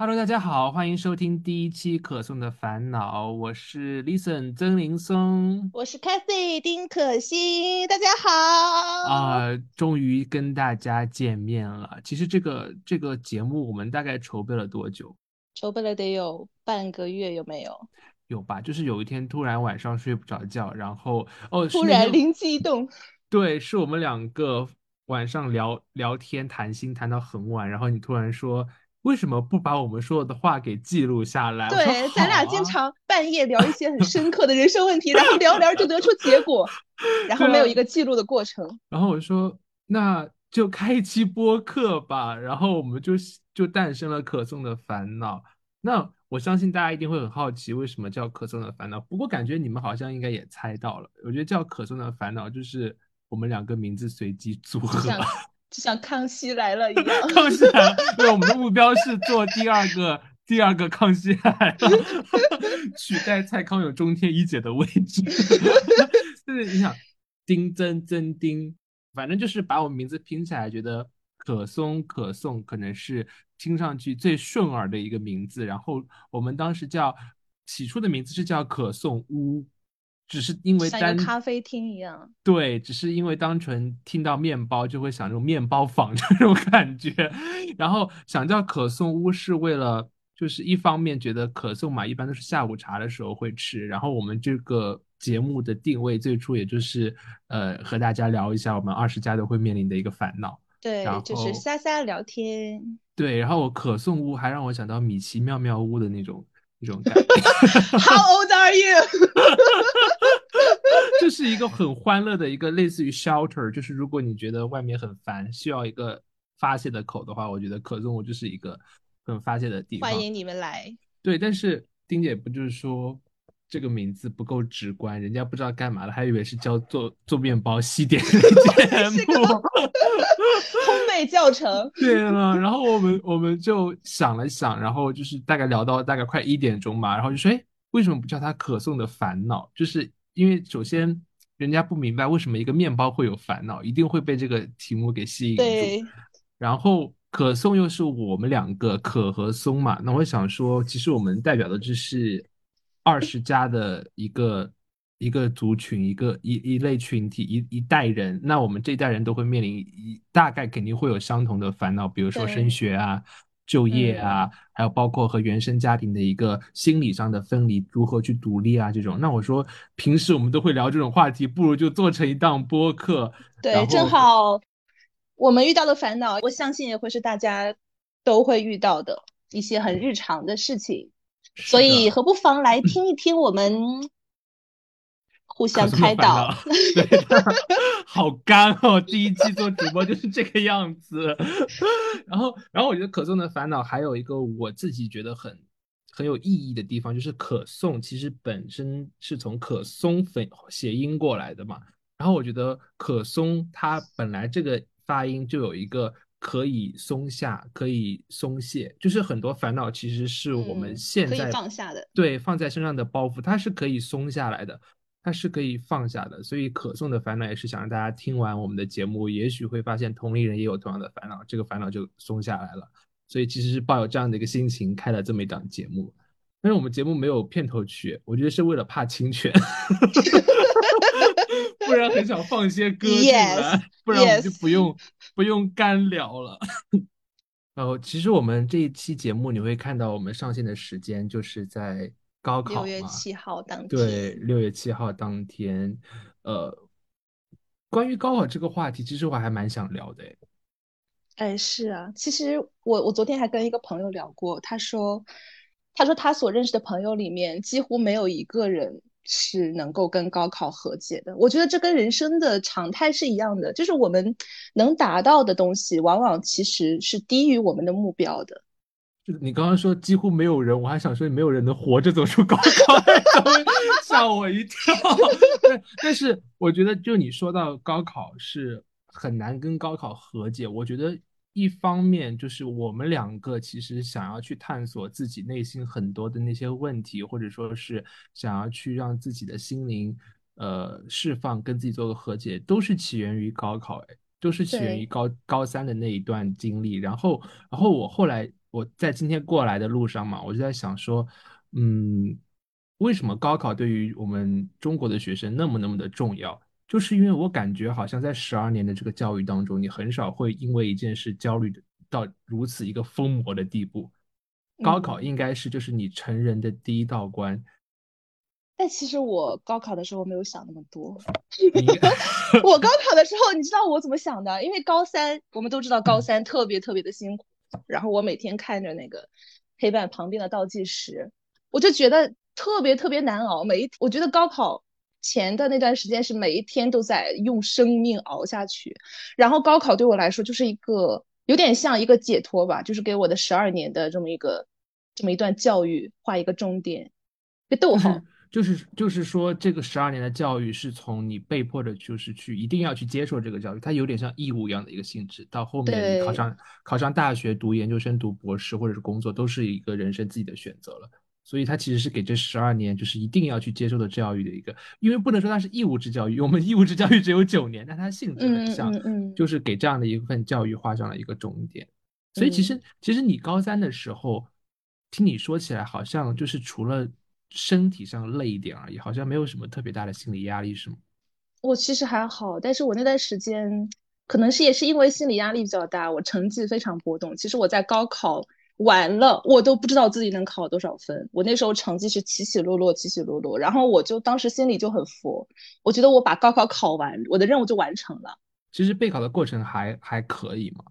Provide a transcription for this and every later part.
Hello，大家好，欢迎收听第一期可颂的烦恼，我是 Listen 曾林松我是 Cathy 丁可欣，大家好。啊、终于跟大家见面了。其实这个这个节目我们大概筹备了多久？筹备了得有半个月，有没有？有吧？就是有一天突然晚上睡不着觉，然后哦，突然灵机一动，对，是我们两个晚上聊聊天谈心谈到很晚，然后你突然说为什么不把我们说的话给记录下来？对，咱俩经常半夜聊一些很深刻的人生问题，然后聊着聊着就得出结果，然后没有一个记录的过程。然后我说那就开一期播客吧，然后我们就就诞生了可颂的烦恼。那我相信大家一定会很好奇，为什么叫可颂的烦恼？不过感觉你们好像应该也猜到了，我觉得叫可颂的烦恼就是我们两个名字随机组合。就像康熙来了一样。康熙来了，对，我们的目标是做第二个第二个康熙来了，取代蔡康永中天一姐的位置。就是你想，丁真真丁，反正就是把我名字拼起来，觉得可松可颂可能是听上去最顺耳的一个名字。然后我们当时叫起初的名字是叫可颂屋。只是因为像单咖啡厅一样，对，只是因为单纯听到面包就会想这种面包坊 这种感觉，然后想叫可颂屋是为了，就是一方面觉得可颂嘛，一般都是下午茶的时候会吃，然后我们这个节目的定位最初也就是呃和大家聊一下我们二十加都会面临的一个烦恼，对然，就是后瞎瞎聊天。对，然后可颂屋还让我想到米奇妙妙屋的那种那种感 觉。How old are you？这是一个很欢乐的一个类似于 shelter，就是如果你觉得外面很烦，需要一个发泄的口的话，我觉得可颂屋就是一个很发泄的地方。欢迎你们来。对，但是丁姐不就是说这个名字不够直观，人家不知道干嘛的，还以为是教做做面包西点的 节是个目。烘焙教程，对了，然后我们我们就想了想，然后就是大概聊到大概快一点钟吧，然后就说，哎，为什么不叫它可颂的烦恼？就是因为首先人家不明白为什么一个面包会有烦恼，一定会被这个题目给吸引住。对，然后可颂又是我们两个可和松嘛，那我想说，其实我们代表的就是二十加的一个一个族群，一个一一类群体，一一代人。那我们这一代人都会面临一大概肯定会有相同的烦恼，比如说升学啊、就业啊，还有包括和原生家庭的一个心理上的分离，如何去独立啊这种。那我说平时我们都会聊这种话题，不如就做成一档播客。对，正好我们遇到的烦恼，我相信也会是大家都会遇到的一些很日常的事情，所以何不妨来听一听我们互可相开导 好干哦！第一期做主播就是这个样子。然后，然后我觉得可颂的烦恼还有一个我自己觉得很很有意义的地方，就是可颂其实本身是从可松粉谐音过来的嘛。然后我觉得可松它本来这个发音就有一个可以松下，可以松懈，就是很多烦恼其实是我们嗯可以现在放下的对放在身上的包袱，它是可以松下来的。它是可以放下的，所以可颂的烦恼也是想让大家听完我们的节目，也许会发现同龄人也有同样的烦恼，这个烦恼就松下来了。所以其实是抱有这样的一个心情开了这么一档节目。但是我们节目没有片头曲，我觉得是为了怕侵权，不然很想放一些歌进来 Yes，不然我们就不用不用干聊了。然后其实我们这一期节目你会看到我们上线的时间就是在高考六月嘛，七号当天对，天，六月七号当天，呃，关于高考这个话题，其实我还蛮想聊的，诶哎，是啊，其实我我昨天还跟一个朋友聊过，他说，他说他所认识的朋友里面几乎没有一个人是能够跟高考和解的。我觉得这跟人生的常态是一样的，就是我们能达到的东西，往往其实是低于我们的目标的。就是你刚刚说几乎没有人，我还想说没有人能活着走出高考，吓我一跳。对，但是我觉得就你说到高考是很难跟高考和解，我觉得一方面就是我们两个其实想要去探索自己内心很多的那些问题，或者说是想要去让自己的心灵呃释放，跟自己做个和解，都是起源于高考，哎，都是起源于高高三的那一段经历。然后，然后我后来我在今天过来的路上嘛，我就在想说，嗯，为什么高考对于我们中国的学生那么那么的重要？就是因为我感觉好像在十二年的这个教育当中，你很少会因为一件事焦虑到如此一个疯魔的地步。高考应该是就是你成人的第一道关。但其实我高考的时候没有想那么多。我高考的时候，你知道我怎么想的？因为高三，我们都知道高三特别特别的辛苦。然后我每天看着那个黑板旁边的倒计时，我就觉得特别特别难熬。每一，我觉得高考前的那段时间是每一天都在用生命熬下去。然后高考对我来说就是一个有点像一个解脱吧，就是给我的十二年的这么一个这么一段教育画一个终点，一个逗号。就是就是说，这个十二年的教育是从你被迫的，就是去一定要去接受这个教育，它有点像义务一样的一个性质。到后面你考上考上大学、读研究生、读博士或者是工作，都是一个人生自己的选择了。所以它其实是给这十二年就是一定要去接受的教育的一个，因为不能说它是义务制教育，我们义务制教育只有九年，但它性质很像，就是给这样的一份教育画上了一个终点。所以其实其实你高三的时候，听你说起来，好像就是除了。身体上累一点而已，好像没有什么特别大的心理压力，是吗？我其实还好，但是我那段时间可能是也是因为心理压力比较大，我成绩非常波动。其实我在高考完了，我都不知道自己能考多少分。我那时候成绩是起起落落，起起落落。然后我就当时心里就很佛，我觉得我把高考考完，我的任务就完成了。其实备考的过程还还可以嘛，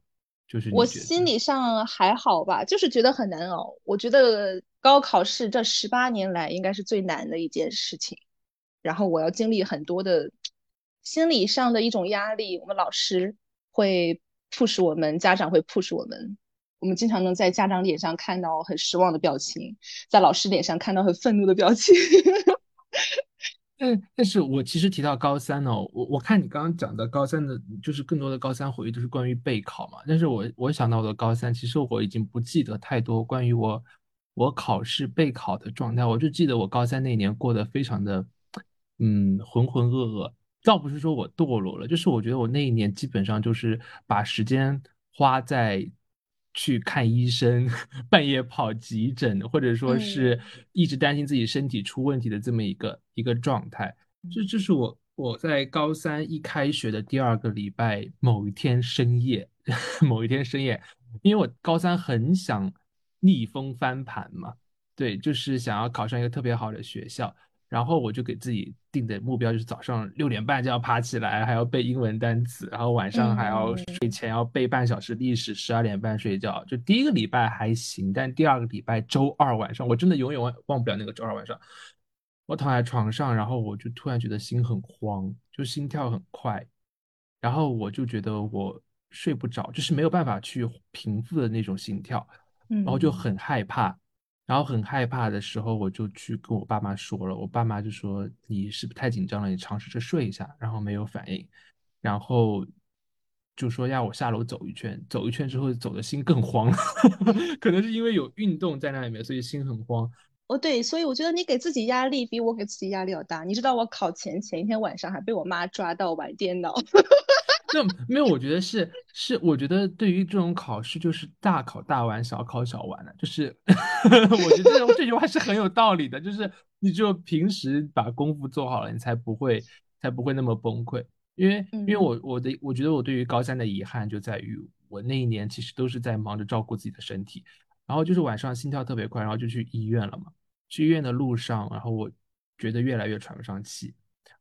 就是我心理上还好吧，就是觉得很难熬。我觉得。高考是这十八年来应该是最难的一件事情，然后我要经历很多的心理上的一种压力。我们老师会 push 我们，家长会 push 我们，我们经常能在家长脸上看到很失望的表情，在老师脸上看到很愤怒的表情。但但是我其实提到高三呢，我我看你刚刚讲的高三的，就是更多的高三回忆都是关于备考嘛。但是我我想到我的高三，其实我已经不记得太多关于我。我考试备考的状态，我就记得我高三那年过得非常的，嗯，浑浑噩噩。倒不是说我堕落了，就是我觉得我那一年基本上就是把时间花在去看医生、半夜跑急诊，或者说是一直担心自己身体出问题的这么一个一个状态。这这是我我在高三一开学的第二个礼拜某一天深夜，某一天深夜，因为我高三很想。逆风翻盘嘛，对，就是想要考上一个特别好的学校，然后我就给自己定的目标就是早上六点半就要爬起来，还要背英文单词，然后晚上还要睡前要背半小时历史，十二点半睡觉。就第一个礼拜还行，但第二个礼拜周二晚上，我真的永远忘忘不了那个周二晚上，我躺在床上，然后我就突然觉得心很慌，就心跳很快，然后我就觉得我睡不着，就是没有办法去平复的那种心跳。然后就很害怕，然后很害怕的时候，我就去跟我爸妈说了。我爸妈就说：“你是不是太紧张了？你尝试着睡一下。”然后没有反应，然后就说要我下楼走一圈。走一圈之后，走的心更慌，可能是因为有运动在那里面，所以心很慌。哦，对，所以我觉得你给自己压力比我给自己压力要大。你知道我考前前一天晚上还被我妈抓到玩电脑。那没有，我觉得是是，我觉得对于这种考试，就是大考大玩，小考小玩的，就是 我觉得这这句话是很有道理的，就是你就平时把功夫做好了，你才不会才不会那么崩溃。因为因为我我的我觉得我对于高三的遗憾就在于，我那一年其实都是在忙着照顾自己的身体，然后就是晚上心跳特别快，然后就去医院了嘛。去医院的路上，然后我觉得越来越喘不上气，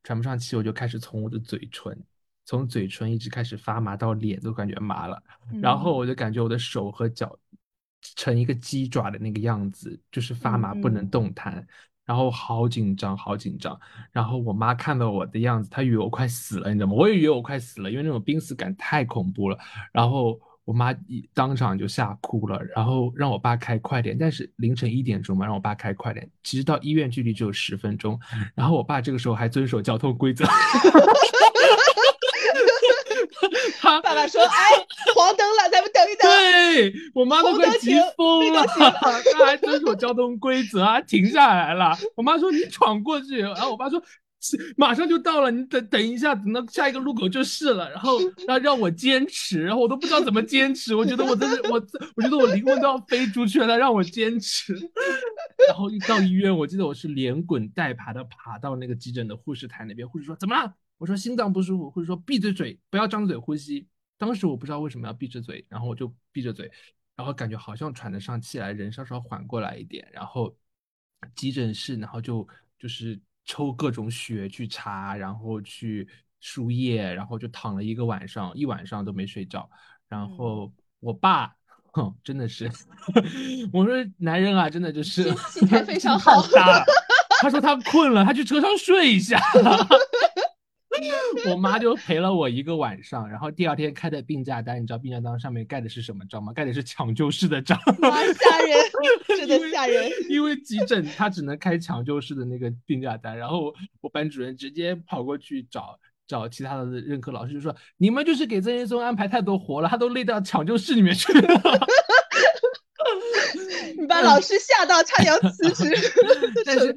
喘不上气，我就开始从我的嘴唇。从嘴唇一直开始发麻到脸都感觉麻了，然后我就感觉我的手和脚成一个鸡爪的那个样子，就是发麻不能动弹，然后好紧张，好紧张。然后我妈看到我的样子，她以为我快死了，你知道吗？我也以为我快死了，因为那种濒死感太恐怖了。然后我妈一当场就吓哭了，然后让我爸开快点。但是凌晨一点钟嘛，让我爸开快点。其实到医院距离只有十分钟，然后我爸这个时候还遵守交通规则。爸爸说：“哎，黄灯了，咱们等一等。”对我妈都快急疯了，他还遵守交通规则，啊停下来了。我妈说：“你闯过去。”然后我爸说：“马上就到了，你等等一下，等到下一个路口就是了。然后让让我坚持，然后我都不知道怎么坚持。我觉得我真的我，我觉得我灵魂都要飞出去了，让我坚持。然后一到医院，我记得我是连滚带爬的爬到那个急诊的护士台那边。护士说怎么了？我说心脏不舒服。或者说闭着嘴，不要张嘴呼吸。当时我不知道为什么要闭着嘴，然后我就闭着嘴，然后感觉好像喘得上气来，人稍稍缓过来一点。然后急诊室，然后就就是。抽各种血去查，然后去输液，然后就躺了一个晚上，一晚上都没睡着。然后我爸，哼，真的是，我说男人啊，真的就是心态非常好。他说他困了，他去车上睡一下。我妈就陪了我一个晚上，然后第二天开的病假单，你知道病假单上面盖的是什么章吗？盖的是抢救室的章，吓人，真的吓人。因为急诊他只能开抢救室的那个病假单，然后我班主任直接跑过去找找其他的任课老师，就说你们就是给曾岩松安排太多活了，他都累到抢救室里面去了。你把老师吓到差点要辞职 但是，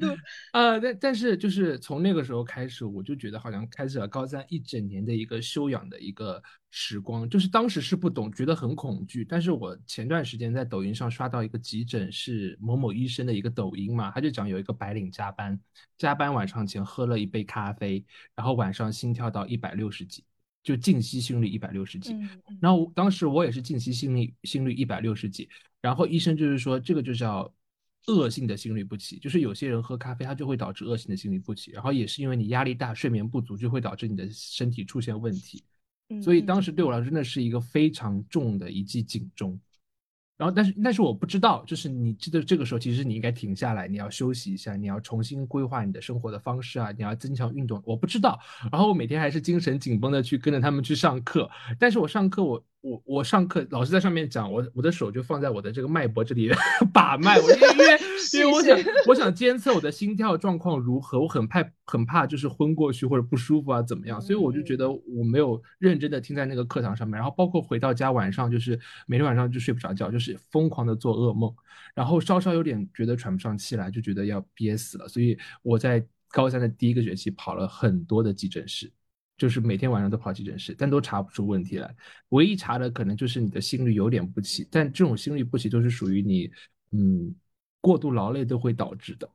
呃，但但是就是从那个时候开始，我就觉得好像开始了高三一整年的一个修养的一个时光。就是当时是不懂，觉得很恐惧。但是我前段时间在抖音上刷到一个急诊室某某医生的一个抖音嘛，他就讲有一个白领加班，加班晚上前喝了一杯咖啡，然后晚上心跳到一百六十几。就静息心率一百六十几，然后当时我也是静息心率心率一百六十几，然后医生就是说这个就叫恶性的心律不齐，就是有些人喝咖啡它就会导致恶性的心律不齐，然后也是因为你压力大、睡眠不足就会导致你的身体出现问题，所以当时对我来说真的是一个非常重的一记警钟。然后，但是，但是我不知道，就是你记得这个时候，其实你应该停下来，你要休息一下，你要重新规划你的生活的方式啊，你要增强运动。我不知道，然后我每天还是精神紧绷的去跟着他们去上课，但是我上课我。我我上课老师在上面讲，我我的手就放在我的这个脉搏这里 把脉，我因为 因为我想我想监测我的心跳状况如何，我很怕很怕就是昏过去或者不舒服啊怎么样，所以我就觉得我没有认真的听在那个课堂上面，然后包括回到家晚上就是每天晚上就睡不着觉，就是疯狂的做噩梦，然后稍稍有点觉得喘不上气来，就觉得要憋死了，所以我在高三的第一个学期跑了很多的急诊室。就是每天晚上都跑急诊室，但都查不出问题来。唯一查的可能就是你的心率有点不齐，但这种心率不齐都是属于你，嗯，过度劳累都会导致的。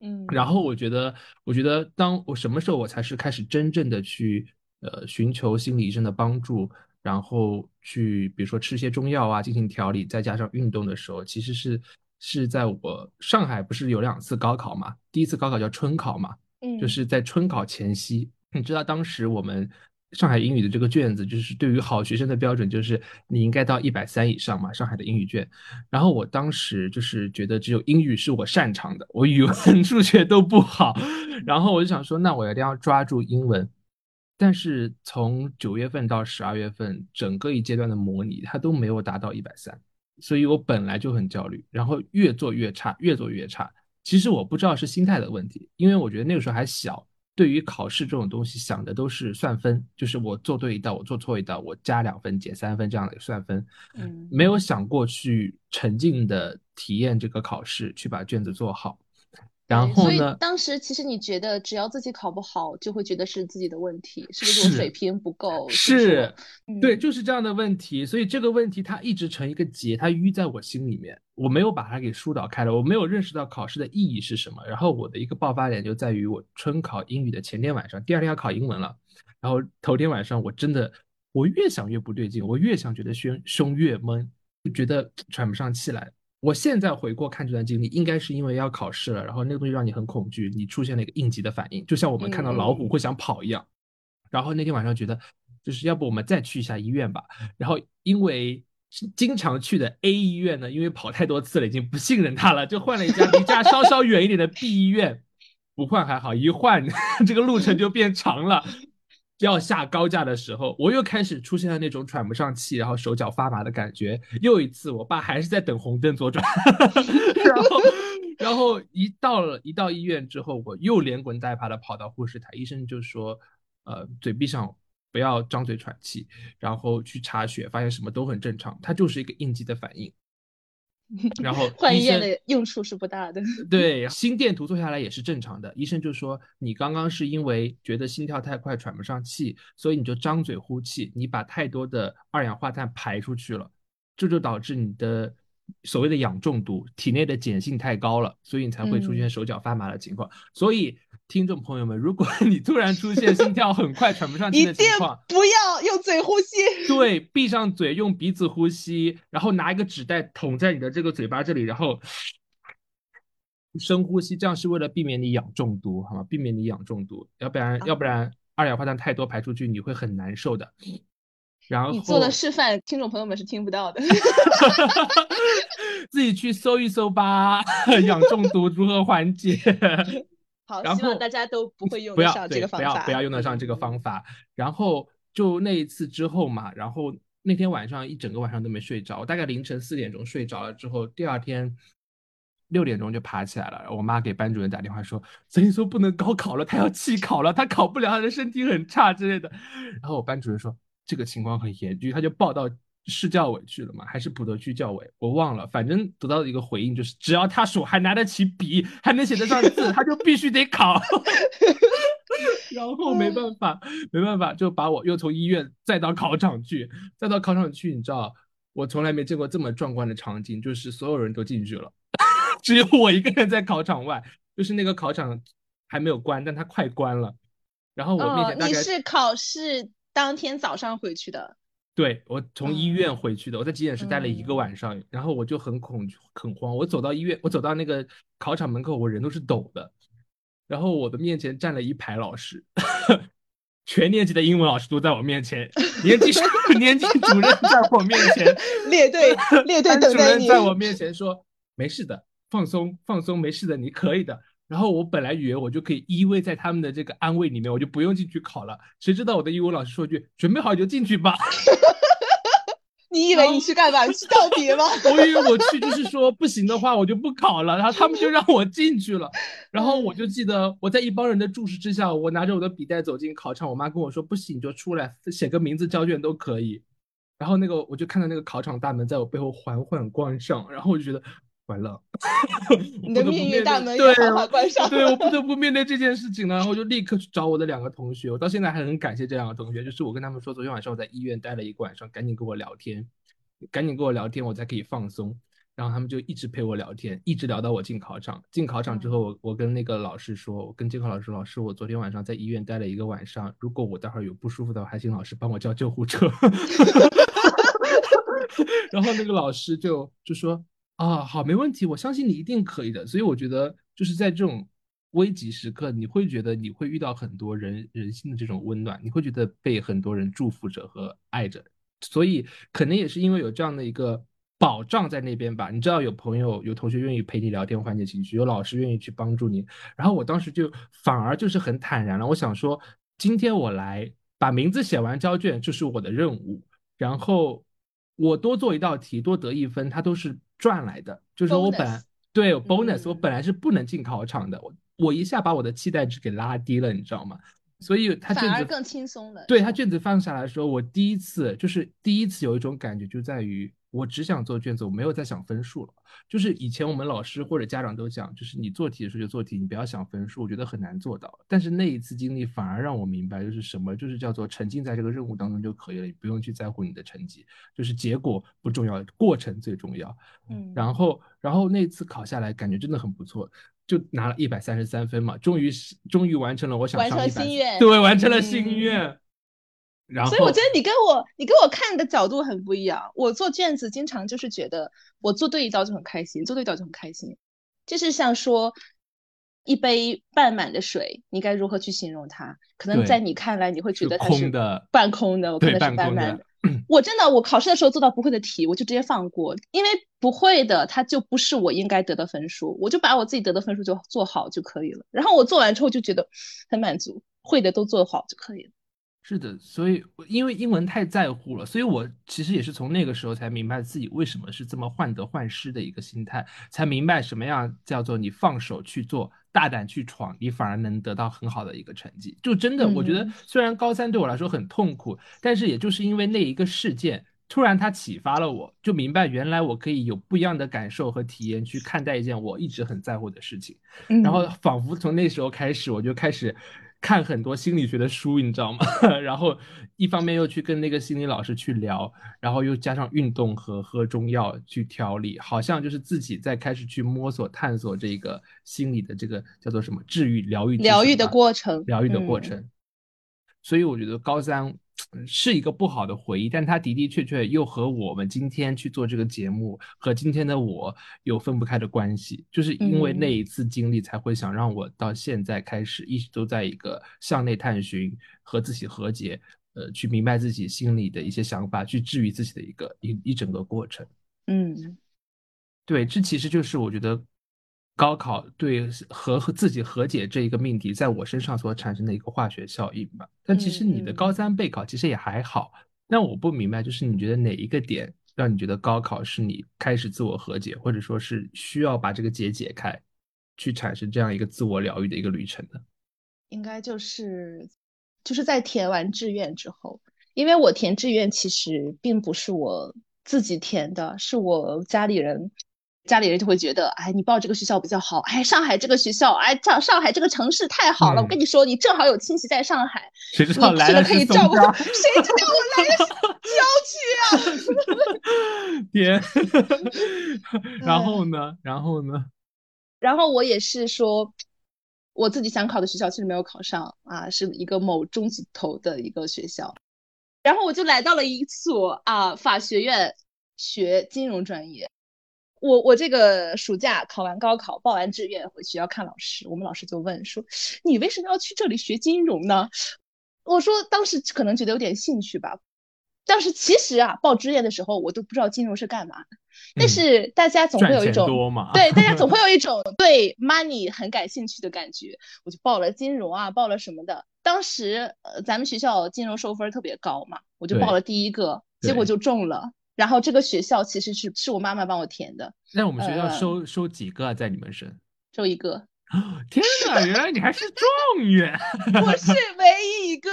嗯，然后我觉得，我觉得当我什么时候我才是开始真正的去呃寻求心理医生的帮助，然后去比如说吃些中药啊进行调理，再加上运动的时候，其实是是在我上海不是有两次高考嘛？第一次高考叫春考嘛，嗯，就是在春考前夕。你知道当时我们上海英语的这个卷子，就是对于好学生的标准，就是你应该到一百三以上嘛。上海的英语卷，然后我当时就是觉得只有英语是我擅长的，我语文、数学都不好。然后我就想说，那我一定要抓住英文。但是从九月份到十二月份，整个一阶段的模拟，它都没有达到一百三，所以我本来就很焦虑，然后越做越差，越做越差。其实我不知道是心态的问题，因为我觉得那个时候还小。对于考试这种东西，想的都是算分，就是我做对一道，我做错一道，我加两分，减三分这样的算分，嗯，没有想过去沉浸的体验这个考试，去把卷子做好。然后呢？当时其实你觉得只要自己考不好，就会觉得是自己的问题，是不是我水平不够？是，对，就是这样的问题。所以这个问题它一直成一个结，它淤在我心里面，我没有把它给疏导开了，我没有认识到考试的意义是什么。然后我的一个爆发点就在于我春考英语的前天晚上，第二天要考英文了，然后头天晚上我真的，我越想越不对劲，我越想觉得胸胸越闷，就觉得喘不上气来。我现在回过看这段经历，应该是因为要考试了，然后那个东西让你很恐惧，你出现了一个应急的反应，就像我们看到老虎会想跑一样。然后那天晚上觉得，就是要不我们再去一下医院吧。然后因为经常去的 A 医院呢，因为跑太多次了，已经不信任他了，就换了一家离家稍稍远一点的 B 医院。不换还好，一换 这个路程就变长了。要下高架的时候，我又开始出现了那种喘不上气，然后手脚发麻的感觉。又一次，我爸还是在等红灯左转，然后，然后一到了一到医院之后，我又连滚带爬的跑到护士台，医生就说，呃，嘴闭上，不要张嘴喘气，然后去查血，发现什么都很正常，它就是一个应激的反应。然后 换医院的用处是不大的。对，心电图做下来也是正常的。医生就说你刚刚是因为觉得心跳太快，喘不上气，所以你就张嘴呼气，你把太多的二氧化碳排出去了，这就导致你的所谓的氧中毒，体内的碱性太高了，所以你才会出现嗯手脚发麻的情况。所以，听众朋友们，如果你突然出现心跳很快、喘不上气一定的情况，不要用嘴呼吸。对，闭上嘴，用鼻子呼吸，然后拿一个纸袋捅在你的这个嘴巴这里，然后深呼吸，这样是为了避免你氧中毒，好吗？避免你氧中毒，要不然，要不然二氧化碳太多排出去，你会很难受的。然后你做的示范，听众朋友们是听不到的。自己去搜一搜吧，氧中毒如何缓解？好，希望大家都不会用得上这个方法。不要不要用得上这个方法。然后就那一次之后嘛，然后那天晚上一整个晚上都没睡着，大概凌晨四点钟睡着了之后，第二天六点钟就爬起来了。我妈给班主任打电话说，所以说不能高考了，他要弃考了，他考不了，他的身体很差之类的。然后我班主任说这个情况很严峻，他就报到市教委去了嘛，还是普陀区教委，我忘了，反正得到的一个回应就是，只要他手还拿得起笔，还能写得上字，他就必须得考。然后没办法，没办法，就把我又从医院再到考场去，再到考场去，你知道，我从来没见过这么壮观的场景，就是所有人都进去了，只有我一个人在考场外，就是那个考场还没有关，但它快关了。然后我面哦前，你是考试当天早上回去的？对我从医院嗯回去的，我在急诊室待了一个嗯晚上，然后我就很恐很慌，我走到医院，我走到那个考场门口，我人都是抖的，然后我的面前站了一排老师，全年级的英文老师都在我面前，年级 年级主任在我面前，列队列队班主等待你。任在我面前说没事的，放松放松，没事的，你可以的。然后我本来以为我就可以依偎在他们的这个安慰里面，我就不用进去考了。谁知道我的英文老师说句准备好就进去吧。你以为你去干嘛？你去到底吗？我以为我去就是说不行的话我就不考了，然后他们就让我进去了。然后我就记得我在一帮人的注视之下，我拿着我的笔袋走进考场，我妈跟我说不行你就出来写个名字交卷都可以。然后那个我就看到那个考场大门在我背后缓缓关上，然后我就觉得完了，你的命运大门也对缓缓关上。对，我不 得不面对这件事情了，然后我就立刻去找我的两个同学，我到现在还很感谢这两个同学，就是我跟他们说，昨天晚上我在医院待了一个晚上，赶紧跟我聊天，赶紧跟我聊天，我才可以放松。然后他们就一直陪我聊天，一直聊到我进考场。进考场之后，我我跟那个老师说，我跟监考老师说，老师，我昨天晚上在医院待了一个晚上，如果我待会儿有不舒服的话，还请老师帮我叫救护车。然后那个老师就就说啊，好，没问题，我相信你一定可以的。所以我觉得就是在这种危急时刻，你会觉得你会遇到很多人人性的这种温暖，你会觉得被很多人祝福着和爱着。所以可能也是因为有这样的一个保障在那边吧。你知道有朋友、有同学愿意陪你聊天缓解情绪，有老师愿意去帮助你。然后我当时就反而就是很坦然了。我想说，今天我来把名字写完交卷就是我的任务，然后我多做一道题，多得一分，它都是赚来的。就是说我本对有 bonus，、我嗯本来是不能进考场的，我我一下把我的期待值给拉低了，你知道吗？所以他卷子反而更轻松了。对他卷子放下来的时候，我第一次就是第一次有一种感觉，就在于我只想做卷子，我没有在想分数了。就是以前我们老师或者家长都讲，就是你做题的时候就做题，你不要想分数，我觉得很难做到。但是那一次经历反而让我明白，就是什么，就是叫做沉浸在这个任务当中就可以了，你不用去在乎你的成绩，就是结果不重要，过程最重要。嗯，然后，然后那次考下来，感觉真的很不错，就拿了一百三十三分嘛，终于是终于完成了我想完成了上一百，心愿对，完成了心嗯愿。然后，所以我觉得你跟我你跟我看的角度很不一样。我做卷子经常就是觉得我做对一道就很开心，做对一道就很开心。就是像说一杯半满的水，你该如何去形容它？可能在你看来，你会觉得它是的半空的，我对看的是半满的。我真的，我考试的时候做到不会的题，我就直接放过，因为不会的，它就不是我应该得的分数，我就把我自己得的分数就做好就可以了。然后我做完之后就觉得很满足，会的都做好就可以了。是的，所以因为英文太在乎了，所以我其实也是从那个时候才明白自己为什么是这么患得患失的一个心态，才明白什么样叫做你放手去做，大胆去闯，你反而能得到很好的一个成绩。就真的，我觉得嗯虽然高三对我来说很痛苦，但是也就是因为那一个事件，突然它启发了我，就明白原来我可以有不一样的感受和体验去看待一件我一直很在乎的事情。然后仿佛从那时候开始，我就开始看很多心理学的书，你知道吗？然后一方面又去跟那个心理老师去聊，然后又加上运动和喝中药去调理，好像就是自己在开始去摸索探索这个心理的这个叫做什么治愈疗愈疗愈的过程，疗愈的过程。所以我觉得高三。是一个不好的回忆，但它的的确确又和我们今天去做这个节目和今天的我有分不开的关系。就是因为那一次经历，才会想让我到现在开始一直都在一个向内探寻和自己和解，呃，去明白自己心里的一些想法，去治愈自己的一个一一整个过程。嗯，对，这其实就是我觉得。高考对和和自己和解这一个命题，在我身上所产生的一个化学效应吧。但其实你的高三备考其实也还好。但我不明白，就是你觉得哪一个点让你觉得高考是你开始自我和解，或者说是需要把这个结解开，去产生这样一个自我疗愈的一个旅程呢？应该就是就是在填完志愿之后，因为我填志愿其实并不是我自己填的，是我家里人。家里人就会觉得，哎，你报这个学校比较好，哎，上海这个学校，哎，上上海这个城市太好了。我跟你说，你正好有亲戚在上海，谁知道来了可以照顾，谁知道我来了是郊区啊？天，然后呢？然后呢？然后我也是说，我自己想考的学校其实没有考上啊，是一个某中级头的一个学校。然后我就来到了一所啊法学院学金融专业。我我这个暑假考完高考，报完志愿回学校看老师，我们老师就问说：“你为什么要去这里学金融呢？”我说当时可能觉得有点兴趣吧，但是其实啊，报志愿的时候我都不知道金融是干嘛的。但是大家总会有一种对大家总 会有一种对 money 很感兴趣的感觉，我就报了金融啊，报了什么的。当时呃咱们学校金融收分特别高嘛，我就报了第一个，结果就中了。然后这个学校其实是是我妈妈帮我填的。那我们学校收收几个啊在你们省？收一个。天哪，原来你还是状元！我是唯一一个。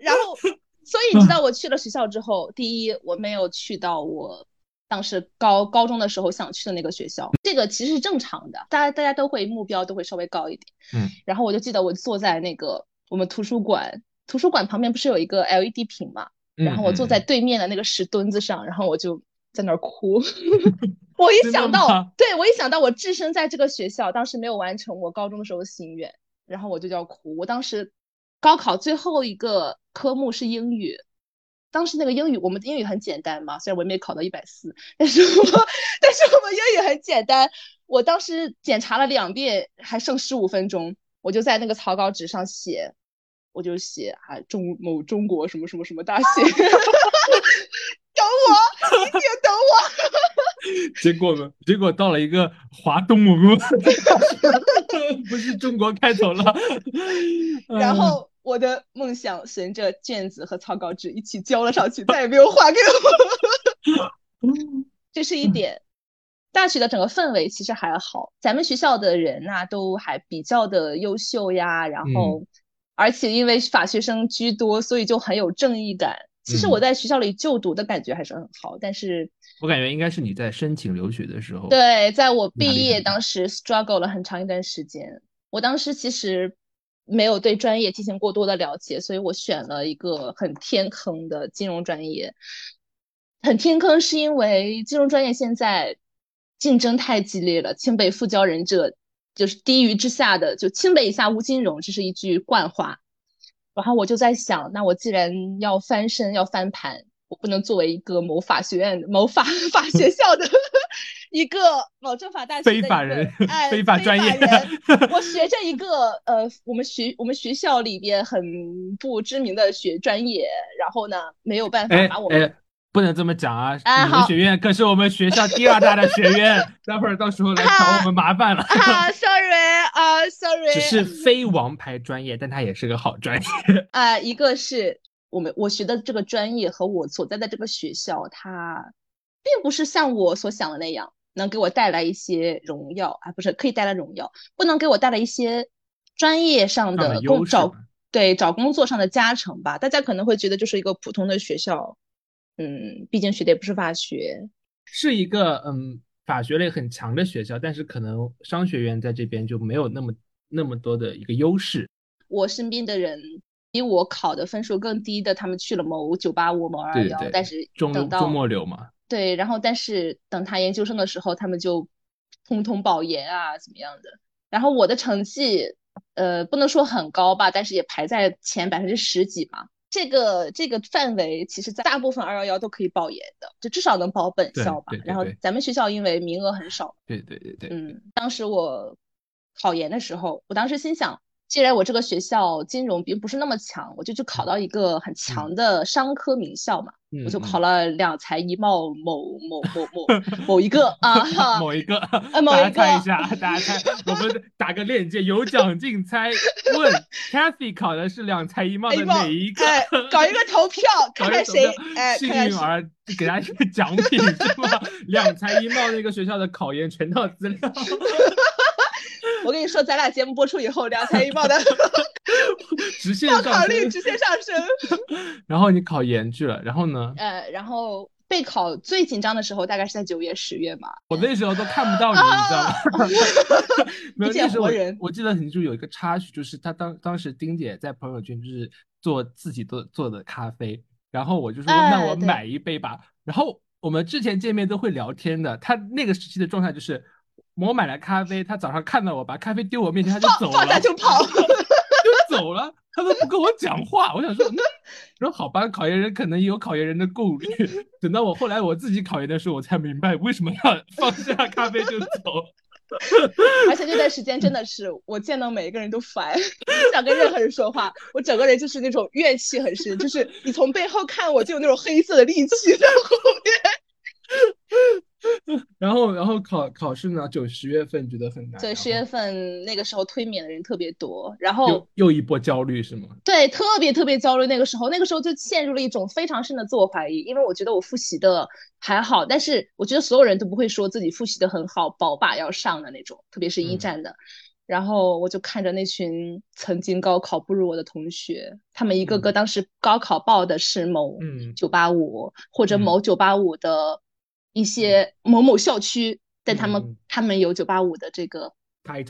然后，所以你知道 我去了学校之后，第一我没有去到我当时高高中的时候想去的那个学校，这个其实是正常的，大家大家都会目标都会稍微高一点。嗯。然后我就记得我坐在那个我们图书馆，图书馆旁边不是有一个 LED 屏嘛？然后我坐在对面的那个石墩子上，然后我就在那儿哭。我一想到，对我一想到我置身在这个学校，当时没有完成我高中的时候的心愿，然后我就要哭。我当时高考最后一个科目是英语，当时那个英语我们英语很简单嘛，虽然我也没考到一百四，但是我 但是我们英语很简单。我当时检查了两遍，还剩十五分钟，我就在那个草稿纸上写。我就写啊中某中国什么什么什么大学，等我，一定等我。结果呢？结果到了一个华东某个 不是中国开头了。然后我的梦想随着卷子和草稿纸一起交了上去，再也没有还给我。这是一点。大学的整个氛围其实还好，咱们学校的人呐都还比较的优秀呀，然后。而且因为法学生居多，所以就很有正义感。其实我在学校里就读的感觉还是很好，但是我感觉应该是你在申请留学的时候，对，在我毕业当时 struggle 了很长一段时间。我当时其实没有对专业进行过多的了解，所以我选了一个很天坑的金融专业。很天坑是因为金融专业现在竞争太激烈了，清北复交人者。就是低于之下的，就清北以下无金融，这是一句惯话。然后我就在想，那我既然要翻身要翻盘，我不能作为一个某法学院、某法法学校的 一个某政法大学非法人，哎，非法专业人，我学着一个呃，我们学我们学校里边很不知名的学专业，然后呢，没有办法把我们。不能这么讲啊！你们学院可是我们学校第二大的学院，待会儿到时候来找我们麻烦了。啊，sorry 啊，sorry。只是非王牌专业，但它也是个好专业。啊，一个是我们我学的这个专业和我所在的这个学校，它并不是像我所想的那样能给我带来一些荣耀啊，不是可以带来荣耀，不能给我带来一些专业上的工找对找工作上的加成吧。大家可能会觉得就是一个普通的学校。嗯，毕竟学的也不是法学，是一个嗯法学类很强的学校，但是可能商学院在这边就没有那么那么多的一个优势。我身边的人比我考的分数更低的，他们去了某九八五、某二二幺，但是中中末流嘛。对，然后但是等他研究生的时候，他们就通通保研啊，怎么样的？然后我的成绩，呃，不能说很高吧，但是也排在前百分之十几嘛。这个这个范围，其实在大部分二幺幺都可以保研的，就至少能保本校吧。然后咱们学校因为名额很少，对对对对，嗯，当时我考研的时候，我当时心想。既然我这个学校金融并不是那么强，我就去考到一个很强的商科名校嘛，我就考了两财一贸某某某某某一个啊，某一个，某一个，猜一下，大家猜，我们打个链接，有奖竞猜，问 Cathy 考的是两财一贸的哪一个？搞一个投票，看看谁哎幸运儿给大家一个奖品？两财一贸那个学校的考研全套资料。我跟你说，咱俩节目播出以后，两才一报的 直线上考率直线上升。然后你考研去了，然后呢？呃，然后备考最紧张的时候大概是在九月、十月嘛。我那时候都看不到你，你知道吗？没有，那时候我记得很清楚，有一个插曲，就是他当当时丁姐在朋友圈就是做自己做做的咖啡，然后我就说那我买一杯吧。然后我们之前见面都会聊天的，他那个时期的状态就是。我买了咖啡，他早上看到我把咖啡丢我面前，他就走了，就跑，就走了，他都不跟我讲话。我想说，那说好吧，考研人可能有考研人的顾虑。等到我后来我自己考研的时候，我才明白为什么要放下咖啡就走。而且那段时间真的是我见到每一个人都烦，不想跟任何人说话。我整个人就是那种怨气很深，就是你从背后看我就有那种黑色的戾气在后面。然后，然后考考试呢？九十月份觉得很难。对，十月份那个时候推免的人特别多，然后又又一波焦虑是吗？对，特别特别焦虑。那个时候，那个时候就陷入了一种非常深的自我怀疑，因为我觉得我复习的还好，但是我觉得所有人都不会说自己复习的很好，保把要上的那种，特别是一战的。然后我就看着那群曾经高考不如我的同学，他们一个个当时高考报的是某九八五或者某九八五的。一些某某校区，但他们他们有九八五的这个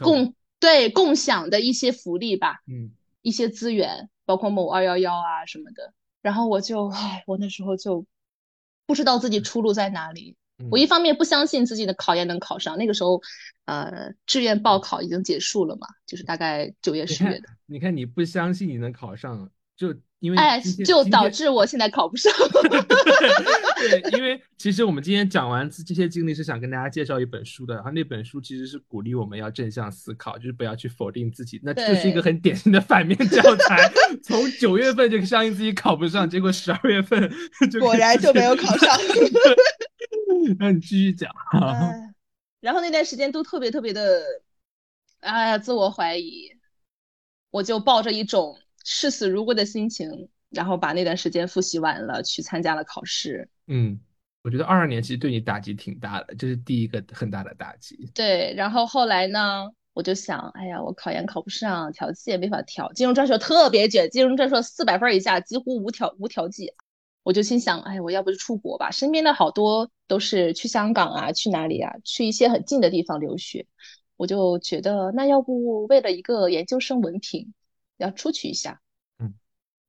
共对共享的一些福利吧，嗯，一些资源，包括某二幺幺啊什么的。然后我就唉，我那时候就不知道自己出路在哪里。我一方面不相信自己的考研能考上，那个时候呃志愿报考已经结束了嘛，就是大概九月十月的。你看你不相信你能考上，就。因为哎，就导致我现在考不上。对，因为其实我们今天讲完这些经历，是想跟大家介绍一本书的。然后那本书其实是鼓励我们要正向思考，就是不要去否定自己。那这是一个很典型的反面教材。从九月份就相信自己考不上，结果十二月份果然就没有考上。那你继续讲。然后那段时间都特别特别的，哎呀，自我怀疑。我就抱着一种。视死如归的心情，然后把那段时间复习完了，去参加了考试。嗯，我觉得二二年其实对你打击挺大的，这是第一个很大的打击。对，然后后来呢，我就想，哎呀，我考研考不上，调剂也没法调，金融专硕特别卷，金融专硕四百分以下几乎无调无调剂。我就心想，哎，我要不就出国吧，身边的好多都是去香港啊，去哪里啊，去一些很近的地方留学。我就觉得，那要不为了一个研究生文凭。要出去一下，嗯，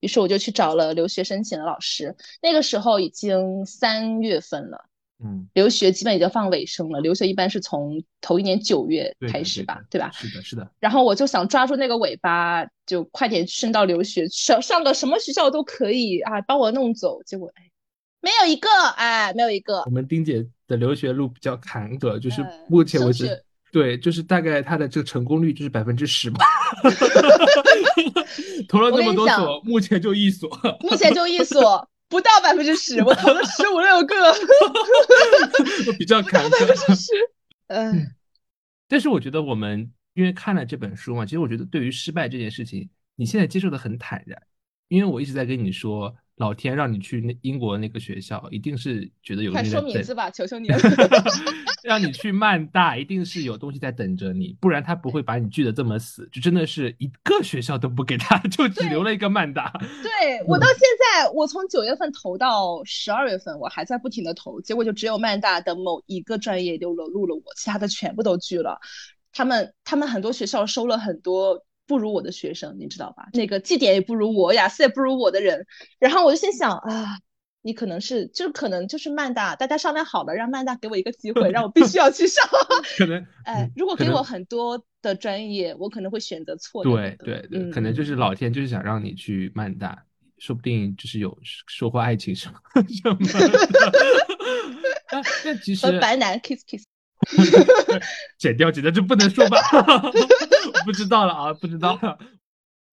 于是我就去找了留学申请的老师。那个时候已经三月份了，嗯，留学基本已经放尾声了。留学一般是从头一年九月开始吧，对吧？是的，是的。然后我就想抓住那个尾巴，就快点升到留学，上上个什么学校都可以啊，帮我弄走。结果哎，没有一个，哎，没有一个。我们丁姐的留学路比较坎坷，就是目前为止。对，就是大概他的这个成功率就是百分之十吧，投了那么多所，目前就一所，目前就一所，不到百分之十，我投了十五六个，比较坎坷。百分之十，嗯。但是我觉得我们因为看了这本书嘛，其实我觉得对于失败这件事情，你现在接受的很坦然，因为我一直在跟你说，老天让你去那英国那个学校，一定是觉得有快说名字吧，求求你了。让你去曼大，一定是有东西在等着你，不然他不会把你拒得这么死。就真的是一个学校都不给他，就只留了一个曼大。对 我到现在，我从九月份投到十二月份，我还在不停的投，结果就只有曼大的某一个专业留了录了我，其他的全部都拒了。他们他们很多学校收了很多不如我的学生，你知道吧？那个绩点也不如我，雅思也不如我的人。然后我就心想啊，你可能是就是可能就是曼大，大家商量好了，让曼大给我一个机会，让我必须要去上。可能哎，如果给我很多的专业，我可能会选择错的那对个。对对，嗯可能就是老天就是想让你去曼大，说不定就是有收获爱情什么什么的。但 但其实和白男 kiss kiss。剪掉剪掉就不能说吧？不知道了啊，不知道了。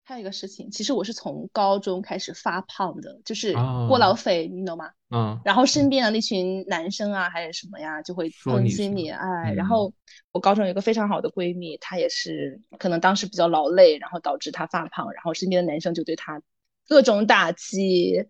还有一个事情，其实我是从高中开始发胖的，就是哦过劳肥，你懂吗？嗯，然后身边的那群男生啊，还是什么呀，就会说你是抨击你，哎，嗯然后我高中有一个非常好的闺蜜，她也是可能当时比较劳累，然后导致她发胖，然后身边的男生就对她各种打击，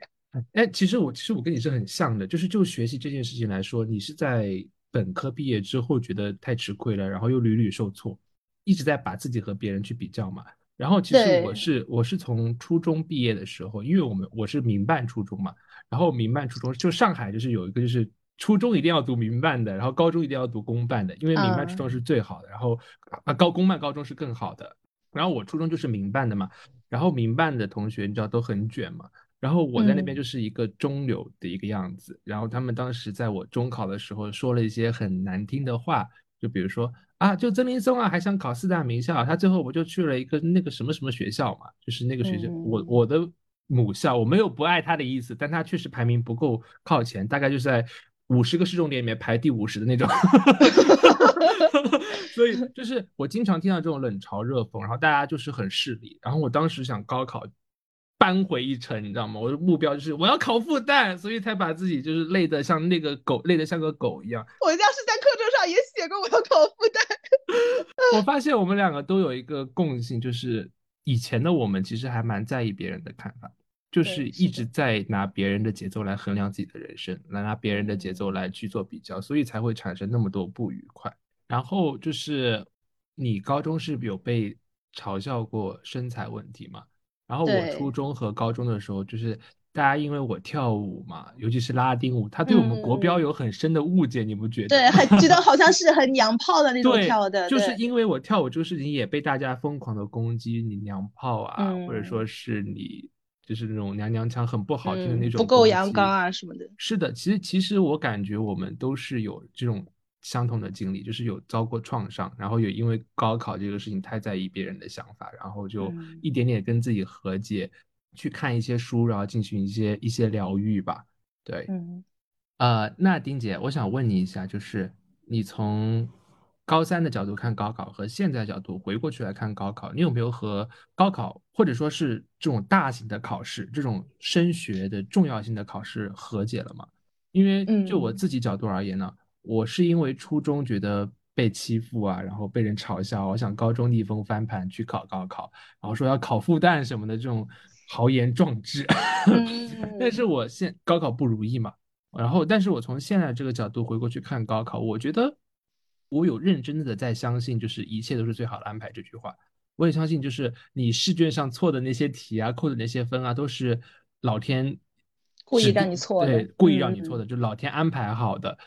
哎，其实我其实我跟你是很像的，就是就学习这件事情来说，你是在本科毕业之后觉得太吃亏了，然后又屡屡受挫，一直在把自己和别人去比较嘛。然后其实我是我是从初中毕业的时候，因为我们我是民办初中嘛，然后民办初中就上海就是有一个就是初中一定要读民办的，然后高中一定要读公办的，因为民办初中是最好的，然后啊高公办高中是更好的。然后我初中就是民办的嘛，然后民办的同学你知道都很卷嘛，然后我在那边嗯就是一个中流的一个样子，然后他们当时在我中考的时候说了一些很难听的话，就比如说啊，就曾林松啊，还想考四大名校，他最后不就去了一个那个什么什么学校嘛，就是那个学校，我嗯我的母校，我没有不爱他的意思，但他确实排名不够靠前，大概就是在五十个市重点里面排第五十的那种。所以就是我经常听到这种冷嘲热讽，然后大家就是很势利。然后我当时想高考扳回一城，你知道吗？我的目标就是我要考复旦，所以才把自己就是累得像那个狗，累得像个狗一样。我要是在课桌上也写过我要考复旦，我发现我们两个都有一个共性，就是以前的我们其实还蛮在意别人的看法，就是一直在拿别人的节奏来衡量自己的人生，来拿别人的节奏来去做比较，所以才会产生那么多不愉快。然后就是你高中是有被嘲笑过身材问题嘛？然后我初中和高中的时候，就是大家因为我跳舞嘛，尤其是拉丁舞，他对我们国标嗯有很深的误解，你不觉得？对，很觉得好像 是很娘炮的那种，跳的，就是因为我跳舞这个事情也被大家疯狂的攻击，你娘炮啊，或者嗯说是你就是那种娘娘腔很不好听的那嗯种攻不够阳刚啊什么的。是的，其实其实我感觉我们都是有这种相同的经历，就是有遭过创伤，然后也因为高考这个事情太在意别人的想法，然后就嗯一点点跟自己和解，去看一些书，然后进行一些一些疗愈吧。对，嗯，呃，那丁姐，我想问你一下，就是你从高三的角度看高考和现在角度回过去来看高考，你有没有和高考或者说是这种大型的考试、这种升学的重要性的考试和解了吗？因为就我嗯自己角度而言呢，我是因为初中觉得被欺负啊，然后被人嘲笑，我想高中逆风翻盘去考高考，然后说要考复旦什么的这种豪言壮志。但是我现高考不如意嘛，然后但是我从现在这个角度回过去看高考，我觉得我有认真的在相信，就是一切都是最好的安排这句话。我也相信，就是你试卷上错的那些题啊，扣的那些分啊，都是老天故意让你错的对，故意让你错嗯的，就老天安排好的。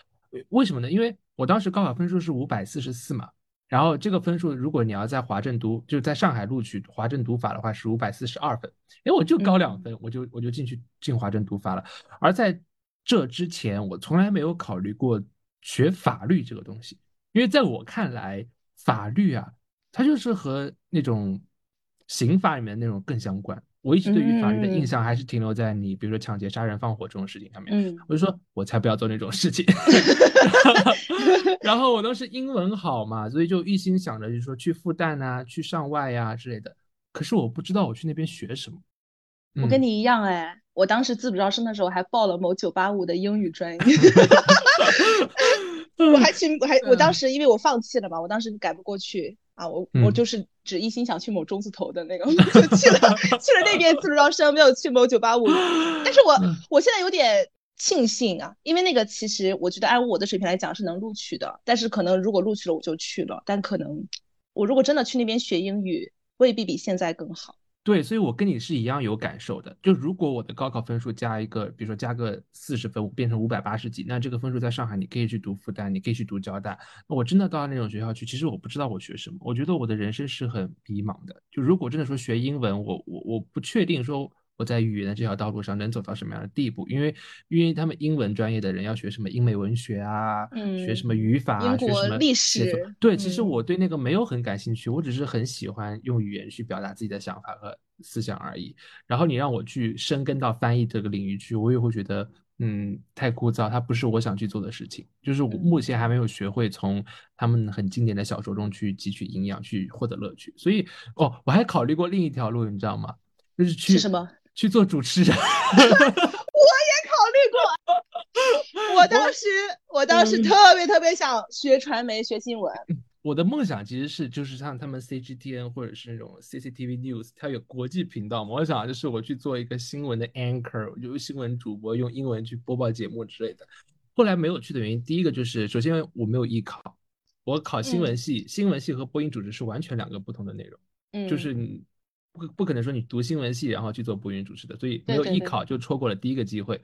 为什么呢？因为我当时高考分数是五百四十四嘛，然后这个分数如果你要在华政读，就是在上海录取华政读法的话是五百四十二分，哎，我就高两分，我就我就进去进华政读法了。而在这之前，我从来没有考虑过学法律这个东西，因为在我看来，法律啊，它就是和那种刑法里面那种更相关。我一直对于法律的印嗯象还是停留在你比如说抢劫、杀人、放火这种事情上面。嗯我就说，我才不要做那种事情。然后我当时英文好嘛，所以就一心想着就是说去复旦啊，去上外呀、之类的。可是我不知道我去那边学什么。嗯我跟你一样哎，我当时自主招生的时候还报了某九八五的英语专业，去我还我当时因为我放弃了嘛，我当时改不过去，啊，我我就是只一心想去某中字头的那个，就去了去了那边自主招生，没有去某九八五。但是我我现在有点庆幸啊，因为那个其实我觉得按我的水平来讲是能录取的，但是可能如果录取了我就去了，但可能我如果真的去那边学英语，未必比现在更好。对，所以我跟你是一样有感受的。就如果我的高考分数加一个，比如说加个四十分，我变成五百八十几，那这个分数在上海你可以去读复旦，你可以去读交大。那我真的到那种学校去，其实我不知道我学什么，我觉得我的人生是很迷茫的。就如果真的说学英文，我我我不确定说。我在语言的这条道路上能走到什么样的地步？因为，因为他们英文专业的人要学什么英美文学啊，学什么语法啊，学什么历史。对，其实我对那个没有很感兴趣，我只是很喜欢用语言去表达自己的想法和思想而已。然后你让我去深耕到翻译这个领域去，我也会觉得，嗯，太枯燥，它不是我想去做的事情。就是我目前还没有学会从他们很经典的小说中去汲取营养，去获得乐趣。所以，哦，我还考虑过另一条路，你知道吗？就是去什么？去做主持人，我也考虑过。我当时，我当时特别特别想学传媒、学新闻。我的梦想其实是，就是像他们 CGTN 或者是那种 CCTV News，它有国际频道嘛。我想就是我去做一个新闻的 anchor，就是新闻主播，用英文去播报节目之类的。后来没有去的原因，第一个就是首先我没有艺考，我考新闻系，新闻系和播音主持是完全两个不同的内容。嗯，就是你。不不可能说你读新闻系然后去做播音主持的，所以没有艺考就错过了第一个机会，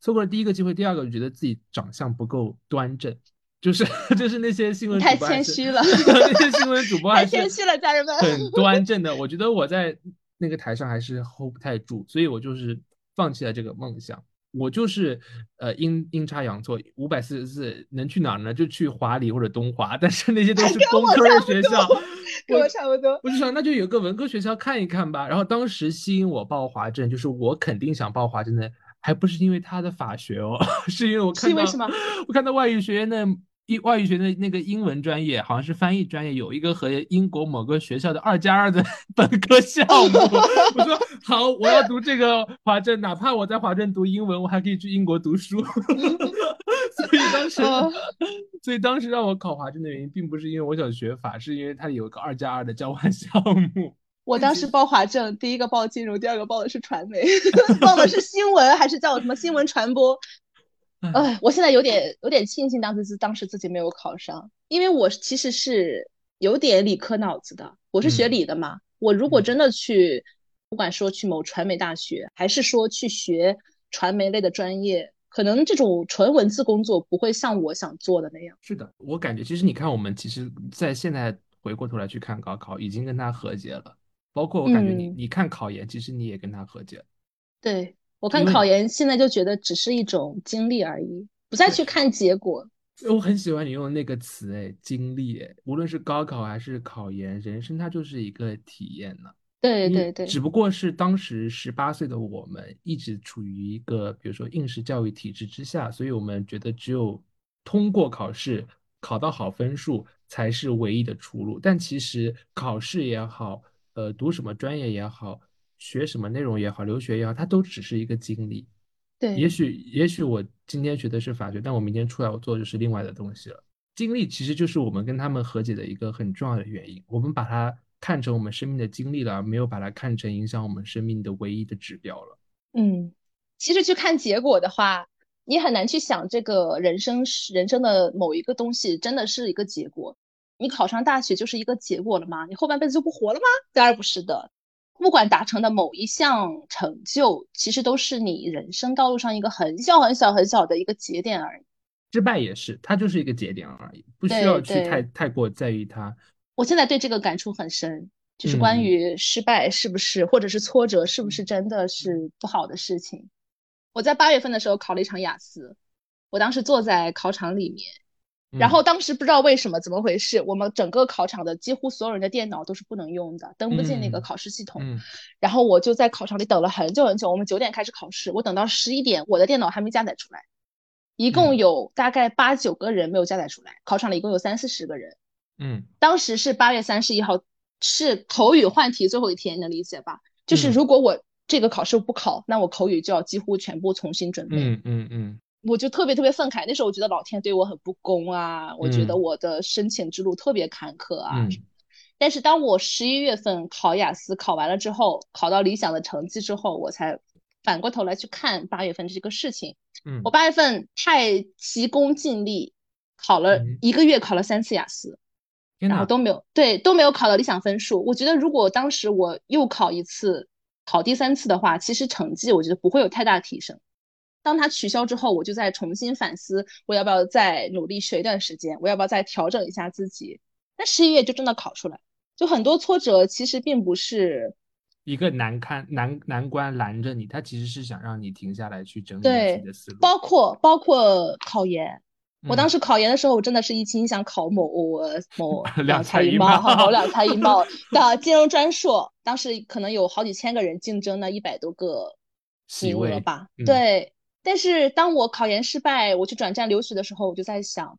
错过了第一个机会，第二个就觉得自己长相不够端正，就是 就是那些新闻太谦虚 了，那些新闻主播太谦虚了，家人们很 端正的，我觉得我在那个台上还是 hold 不太住，所以我就是放弃了这个梦想。我就是呃阴阴差阳错，五百四十四能去哪儿呢？就去华理或者东华，但是那些都是工科的学校，跟我差不多。我就想那就有个文科学校看一看吧。然后当时吸引我报华政，就是我肯定想报华政的，还不是因为他的法学哦，是因为我看到我看到外语学院的。一外语学的那个英文专业，好像是翻译专业，有一个和英国某个学校的二加二的 本科项目。我说好，我要读这个华政，哪怕我在华政读英文，我还可以去英国读书。所以当时，所以当时让我考华政的原因，并不是因为我想学法，是因为它有一个二加二的交换项目。我当时报华政，第一个报金融，第二个报的是传媒，报的是新闻，还是叫什么新闻传播？哎，我现在有点有点庆幸当时是当时自己没有考上，因为我其实是有点理科脑子的，我是学理的嘛。我如果真的去，不管说去某传媒大学，还是说去学传媒类的专业，可能这种纯文字工作不会像我想做的那样。是的，我感觉其实你看，我们其实，在现在回过头来去看高考，已经跟他和解了。包括我感觉你，你看考研，其实你也跟他和解了。对。我看考研现在就觉得只是一种经历而已，不再去看结果。我很喜欢你用的那个词，哎，经历，哎，无论是高考还是考研，人生它就是一个体验呢。对对对，只不过是当时十八岁的我们一直处于一个比如说应试教育体制之下，所以我们觉得只有通过考试，考到好分数才是唯一的出路。但其实考试也好，呃，读什么专业也好。学什么内容也好，留学也好，它都只是一个经历。对，也许也许我今天学的是法学，但我明天出来我做的就是另外的东西了。经历其实就是我们跟他们和解的一个很重要的原因。我们把它看成我们生命的经历了，没有把它看成影响我们生命的唯一的指标了。嗯，其实去看结果的话，你很难去想这个人生是人生的某一个东西真的是一个结果。你考上大学就是一个结果了吗？你后半辈子就不活了吗？当然不是的。不管达成的某一项成就，其实都是你人生道路上一个很小很小很小的一个节点而已。失败也是，它就是一个节点而已，不需要去太太过在意它。我现在对这个感触很深，就是关于失败是不是，或者是挫折是不是真的是不好的事情。我在八月份的时候考了一场雅思，我当时坐在考场里面。然后当时不知道为什么怎么回事，我们整个考场的几乎所有人的电脑都是不能用的，登不进那个考试系统。然后我就在考场里等了很久很久，我们九点开始考试，我等到十一点，我的电脑还没加载出来。一共有大概八九个人没有加载出来，考场里一共有三四十个人。嗯，当时是八月三十一号，是口语换题最后一天，能理解吧？就是如果我这个考试不考，那我口语就要几乎全部重新准备。嗯嗯嗯。我就特别特别愤慨，那时候我觉得老天对我很不公啊，我觉得我的申请之路特别坎坷啊。但是当我十一月份考雅思考完了之后，考到理想的成绩之后，我才反过头来去看八月份这个事情。嗯我八月份太急功近利，考了嗯一个月考了三次雅思，然后都没有对都没有考到理想分数。我觉得如果当时我又考一次，考第三次的话，其实成绩我觉得不会有太大提升。当它取消之后，我就再重新反思，我要不要再努力学一段时间，我要不要再调整一下自己。那十一月就真的考出来，就很多挫折其实并不是一个难堪难难关拦着你，他其实是想让你停下来去整理自己的思路。包括包括考研。我当嗯时考研的时候，我真的是一心想考某呃某 两两才一才一貌，貌某两财一贸的金融专硕，当时可能有好几千个人竞争那一百多个名额吧。嗯对，但是当我考研失败，我去转战留学的时候，我就在想，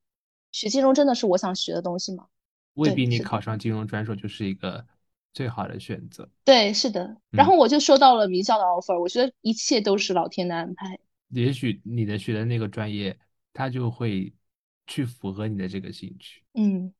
学金融真的是我想学的东西吗？未必你考上金融专硕就是一个最好的选择。对，是的。然后我就收到了名校的 offer，我觉得一切都是老天的安排。也许你的学的那个专业，它就会去符合你的这个兴趣。嗯，